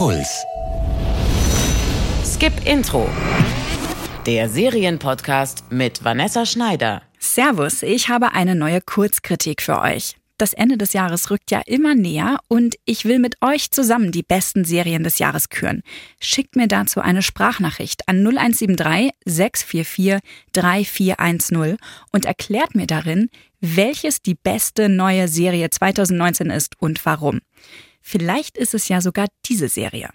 Puls. Skip Intro. Der Serienpodcast mit Vanessa Schneider. Servus, ich habe eine neue Kurzkritik für euch. Das Ende des Jahres rückt ja immer näher und ich will mit euch zusammen die besten Serien des Jahres küren. Schickt mir dazu eine Sprachnachricht an 0173 644 3410 und erklärt mir darin, welches die beste neue Serie 2019 ist und warum. Vielleicht ist es ja sogar diese Serie.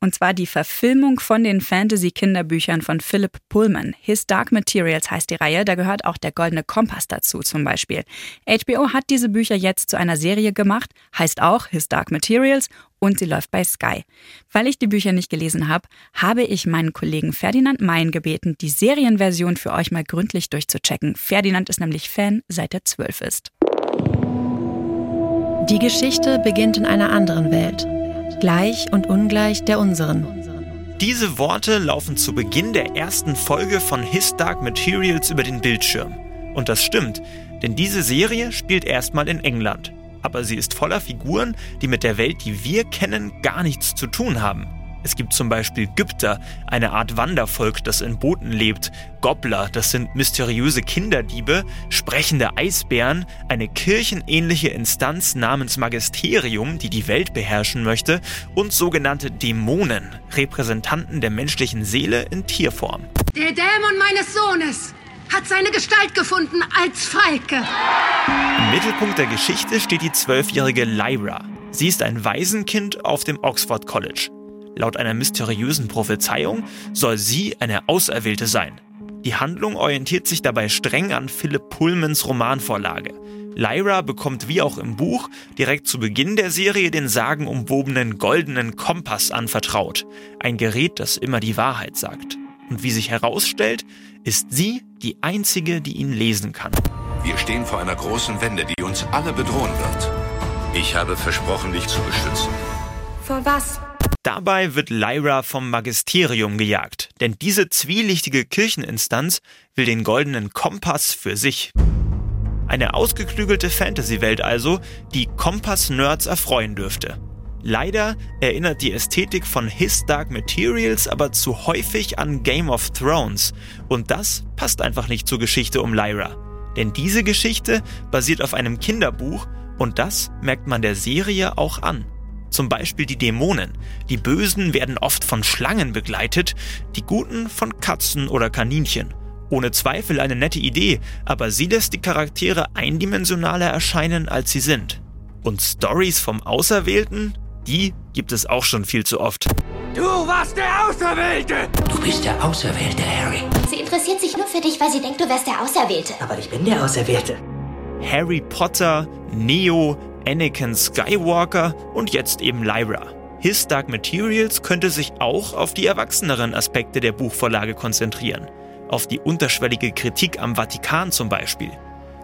Und zwar die Verfilmung von den Fantasy-Kinderbüchern von Philip Pullman. His Dark Materials heißt die Reihe, da gehört auch der Goldene Kompass dazu zum Beispiel. HBO hat diese Bücher jetzt zu einer Serie gemacht, heißt auch His Dark Materials und sie läuft bei Sky. Weil ich die Bücher nicht gelesen habe, habe ich meinen Kollegen Ferdinand Mayen gebeten, die Serienversion für euch mal gründlich durchzuchecken. Ferdinand ist nämlich Fan, seit er zwölf ist. Die Geschichte beginnt in einer anderen Welt gleich und ungleich der unseren. Diese Worte laufen zu Beginn der ersten Folge von His Dark Materials über den Bildschirm. Und das stimmt, denn diese Serie spielt erstmal in England. Aber sie ist voller Figuren, die mit der Welt, die wir kennen, gar nichts zu tun haben. Es gibt zum Beispiel Gypter, eine Art Wandervolk, das in Booten lebt, Gobbler, das sind mysteriöse Kinderdiebe, sprechende Eisbären, eine kirchenähnliche Instanz namens Magisterium, die die Welt beherrschen möchte, und sogenannte Dämonen, Repräsentanten der menschlichen Seele in Tierform. Der Dämon meines Sohnes hat seine Gestalt gefunden als Falke. Im Mittelpunkt der Geschichte steht die zwölfjährige Lyra. Sie ist ein Waisenkind auf dem Oxford College. Laut einer mysteriösen Prophezeiung soll sie eine Auserwählte sein. Die Handlung orientiert sich dabei streng an Philipp Pullmans Romanvorlage. Lyra bekommt wie auch im Buch direkt zu Beginn der Serie den sagenumwobenen goldenen Kompass anvertraut. Ein Gerät, das immer die Wahrheit sagt. Und wie sich herausstellt, ist sie die einzige, die ihn lesen kann. Wir stehen vor einer großen Wende, die uns alle bedrohen wird. Ich habe versprochen, dich zu beschützen. Vor was? Dabei wird Lyra vom Magisterium gejagt, denn diese zwielichtige Kircheninstanz will den goldenen Kompass für sich. Eine ausgeklügelte Fantasy-Welt also, die Kompass-Nerds erfreuen dürfte. Leider erinnert die Ästhetik von His Dark Materials aber zu häufig an Game of Thrones und das passt einfach nicht zur Geschichte um Lyra. Denn diese Geschichte basiert auf einem Kinderbuch und das merkt man der Serie auch an. Zum Beispiel die Dämonen. Die Bösen werden oft von Schlangen begleitet, die Guten von Katzen oder Kaninchen. Ohne Zweifel eine nette Idee, aber sie lässt die Charaktere eindimensionaler erscheinen, als sie sind. Und Stories vom Auserwählten, die gibt es auch schon viel zu oft. Du warst der Auserwählte! Du bist der Auserwählte, Harry. Sie interessiert sich nur für dich, weil sie denkt, du wärst der Auserwählte. Aber ich bin der Auserwählte. Harry Potter, Neo, Anakin Skywalker und jetzt eben Lyra. His Dark Materials könnte sich auch auf die erwachseneren Aspekte der Buchvorlage konzentrieren. Auf die unterschwellige Kritik am Vatikan zum Beispiel.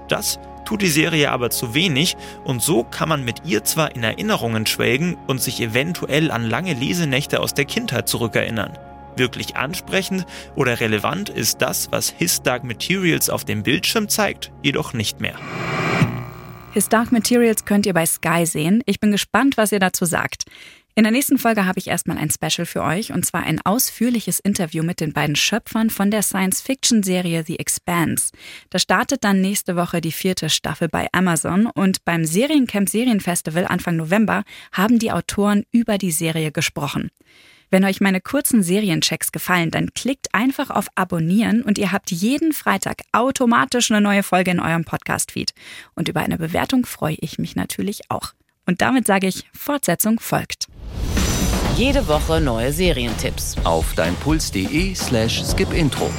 Das tut die Serie aber zu wenig und so kann man mit ihr zwar in Erinnerungen schwelgen und sich eventuell an lange Lesenächte aus der Kindheit zurückerinnern. Wirklich ansprechend oder relevant ist das, was His Dark Materials auf dem Bildschirm zeigt, jedoch nicht mehr. His Dark Materials könnt ihr bei Sky sehen. Ich bin gespannt, was ihr dazu sagt. In der nächsten Folge habe ich erstmal ein Special für euch und zwar ein ausführliches Interview mit den beiden Schöpfern von der Science-Fiction-Serie The Expanse. Da startet dann nächste Woche die vierte Staffel bei Amazon und beim Seriencamp Serienfestival Anfang November haben die Autoren über die Serie gesprochen. Wenn euch meine kurzen Serienchecks gefallen, dann klickt einfach auf Abonnieren und ihr habt jeden Freitag automatisch eine neue Folge in eurem Podcast-Feed. Und über eine Bewertung freue ich mich natürlich auch. Und damit sage ich, Fortsetzung folgt. Jede Woche neue Serientipps. Auf deinpuls.de slash skipintro.